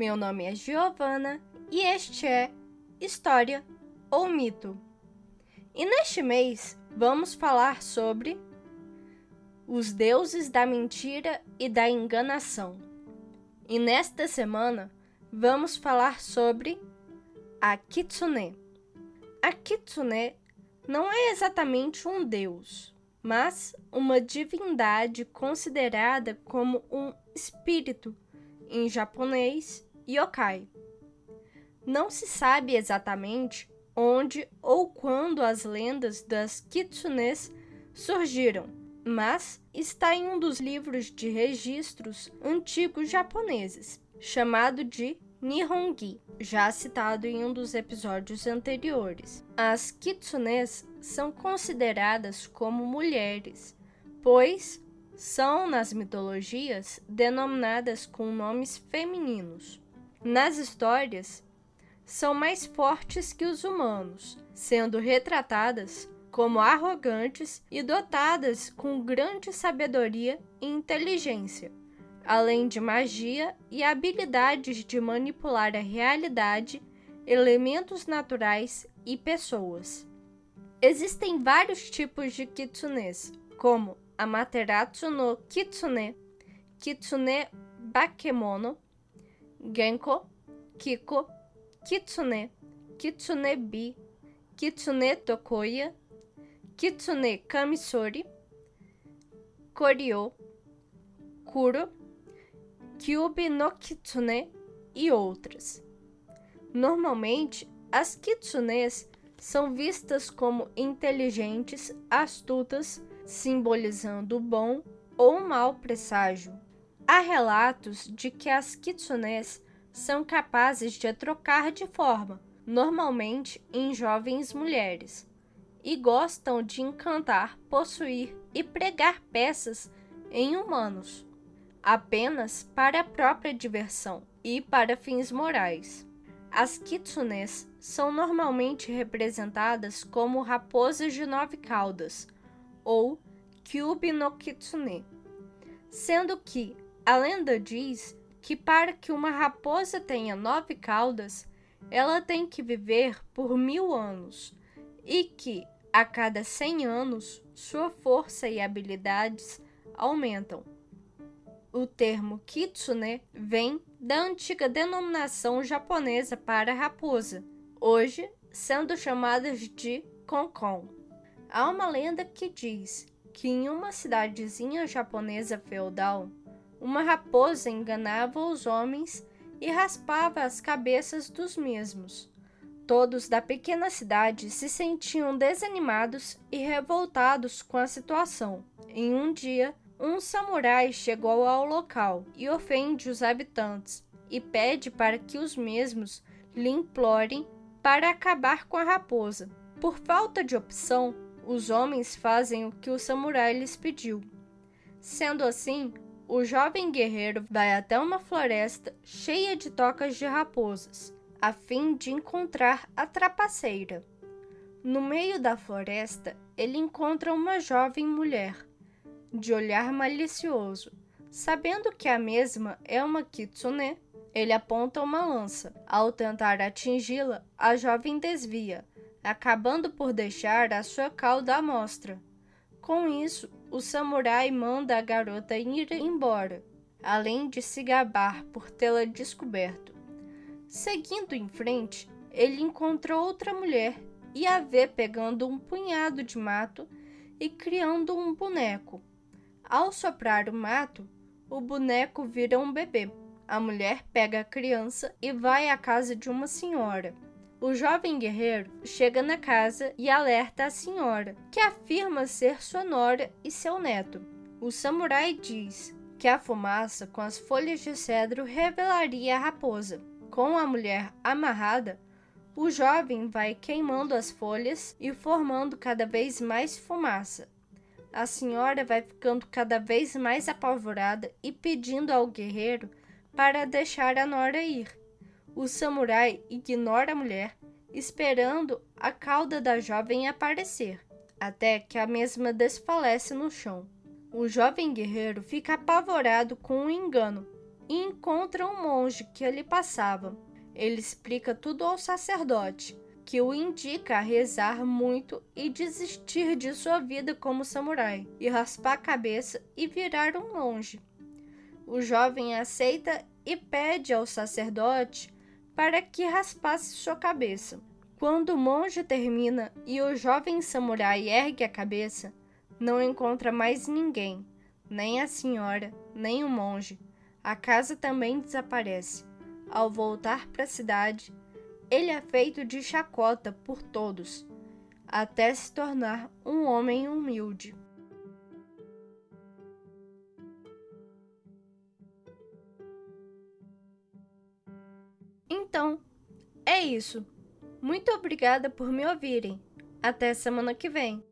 Meu nome é Giovana e este é História ou Mito. E neste mês vamos falar sobre os deuses da mentira e da enganação. E nesta semana vamos falar sobre a Kitsune. A Kitsune não é exatamente um deus, mas uma divindade considerada como um espírito, em japonês, yokai. Não se sabe exatamente onde ou quando as lendas das kitsunes surgiram, mas está em um dos livros de registros antigos japoneses, chamado de Nihongi, já citado em um dos episódios anteriores. As kitsunes são consideradas como mulheres, pois são nas mitologias denominadas com nomes femininos. Nas histórias, são mais fortes que os humanos, sendo retratadas como arrogantes e dotadas com grande sabedoria e inteligência além de magia e habilidades de manipular a realidade, elementos naturais e pessoas. Existem vários tipos de kitsunes, como Amaterasu no Kitsune, Kitsune Bakemono, Genko, Kiko, Kitsune, Kitsune Bi, Kitsune Tokoya, Kitsune Kamisori, Koryo, Kuro, Kyubi no Kitsune e outras. Normalmente, as kitsunes são vistas como inteligentes, astutas, simbolizando o bom ou mau presságio. Há relatos de que as kitsunes são capazes de trocar de forma, normalmente em jovens mulheres, e gostam de encantar, possuir e pregar peças em humanos apenas para a própria diversão e para fins morais. As kitsunes são normalmente representadas como raposas de nove caudas, ou kyubi no kitsune, sendo que a lenda diz que para que uma raposa tenha nove caudas, ela tem que viver por mil anos, e que a cada cem anos sua força e habilidades aumentam. O termo kitsune vem da antiga denominação japonesa para raposa, hoje sendo chamadas de konkon. Há uma lenda que diz que em uma cidadezinha japonesa feudal, uma raposa enganava os homens e raspava as cabeças dos mesmos. Todos da pequena cidade se sentiam desanimados e revoltados com a situação. Em um dia, um samurai chegou ao local e ofende os habitantes e pede para que os mesmos lhe implorem para acabar com a raposa. Por falta de opção, os homens fazem o que o samurai lhes pediu. Sendo assim, o jovem guerreiro vai até uma floresta cheia de tocas de raposas, a fim de encontrar a trapaceira. No meio da floresta, ele encontra uma jovem mulher de olhar malicioso. Sabendo que a mesma é uma kitsune, ele aponta uma lança. Ao tentar atingi-la, a jovem desvia, acabando por deixar a sua cauda à mostra. Com isso, o samurai manda a garota ir embora, além de se gabar por tê-la descoberto. Seguindo em frente, ele encontra outra mulher e a vê pegando um punhado de mato e criando um boneco. Ao soprar o mato, o boneco vira um bebê. A mulher pega a criança e vai à casa de uma senhora. O jovem guerreiro chega na casa e alerta a senhora, que afirma ser sua nora e seu neto. O samurai diz que a fumaça com as folhas de cedro revelaria a raposa. Com a mulher amarrada, o jovem vai queimando as folhas e formando cada vez mais fumaça, a senhora vai ficando cada vez mais apavorada e pedindo ao guerreiro para deixar a nora ir. O samurai ignora a mulher, esperando a cauda da jovem aparecer, até que a mesma desfalece no chão. O jovem guerreiro fica apavorado com o engano e encontra um monge que ali passava. Ele explica tudo ao sacerdote, que o indica a rezar muito e desistir de sua vida como samurai, e raspar a cabeça e virar um monge. O jovem aceita e pede ao sacerdote para que raspasse sua cabeça. Quando o monge termina e o jovem samurai ergue a cabeça, não encontra mais ninguém, nem a senhora, nem o monge. A casa também desaparece. Ao voltar para a cidade, ele é feito de chacota por todos, até se tornar um homem humilde. Então, é isso. Muito obrigada por me ouvirem. Até semana que vem.